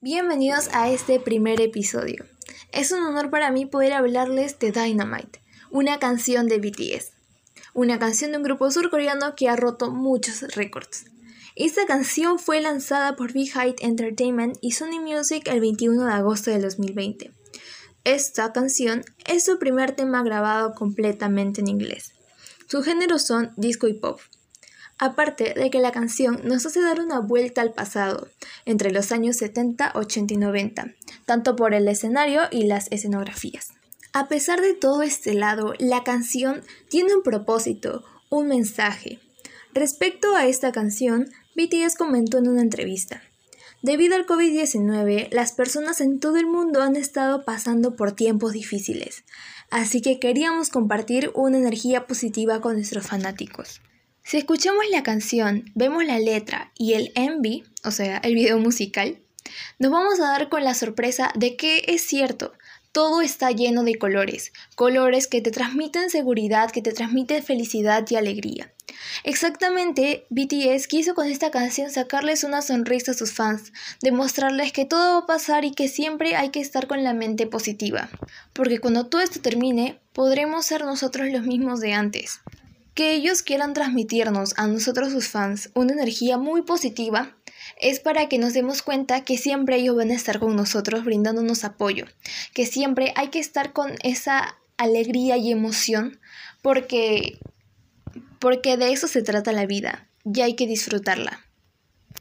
Bienvenidos a este primer episodio. Es un honor para mí poder hablarles de Dynamite, una canción de BTS. Una canción de un grupo surcoreano que ha roto muchos récords. Esta canción fue lanzada por Big Height Entertainment y Sony Music el 21 de agosto de 2020. Esta canción es su primer tema grabado completamente en inglés. Sus géneros son disco y pop. Aparte de que la canción nos hace dar una vuelta al pasado, entre los años 70, 80 y 90, tanto por el escenario y las escenografías. A pesar de todo este lado, la canción tiene un propósito, un mensaje. Respecto a esta canción, BTS comentó en una entrevista. Debido al COVID-19, las personas en todo el mundo han estado pasando por tiempos difíciles, así que queríamos compartir una energía positiva con nuestros fanáticos. Si escuchamos la canción, vemos la letra y el MV, o sea, el video musical, nos vamos a dar con la sorpresa de que es cierto, todo está lleno de colores, colores que te transmiten seguridad, que te transmiten felicidad y alegría. Exactamente, BTS quiso con esta canción sacarles una sonrisa a sus fans, demostrarles que todo va a pasar y que siempre hay que estar con la mente positiva, porque cuando todo esto termine, podremos ser nosotros los mismos de antes. Que ellos quieran transmitirnos a nosotros sus fans una energía muy positiva es para que nos demos cuenta que siempre ellos van a estar con nosotros brindándonos apoyo, que siempre hay que estar con esa alegría y emoción porque porque de eso se trata la vida y hay que disfrutarla.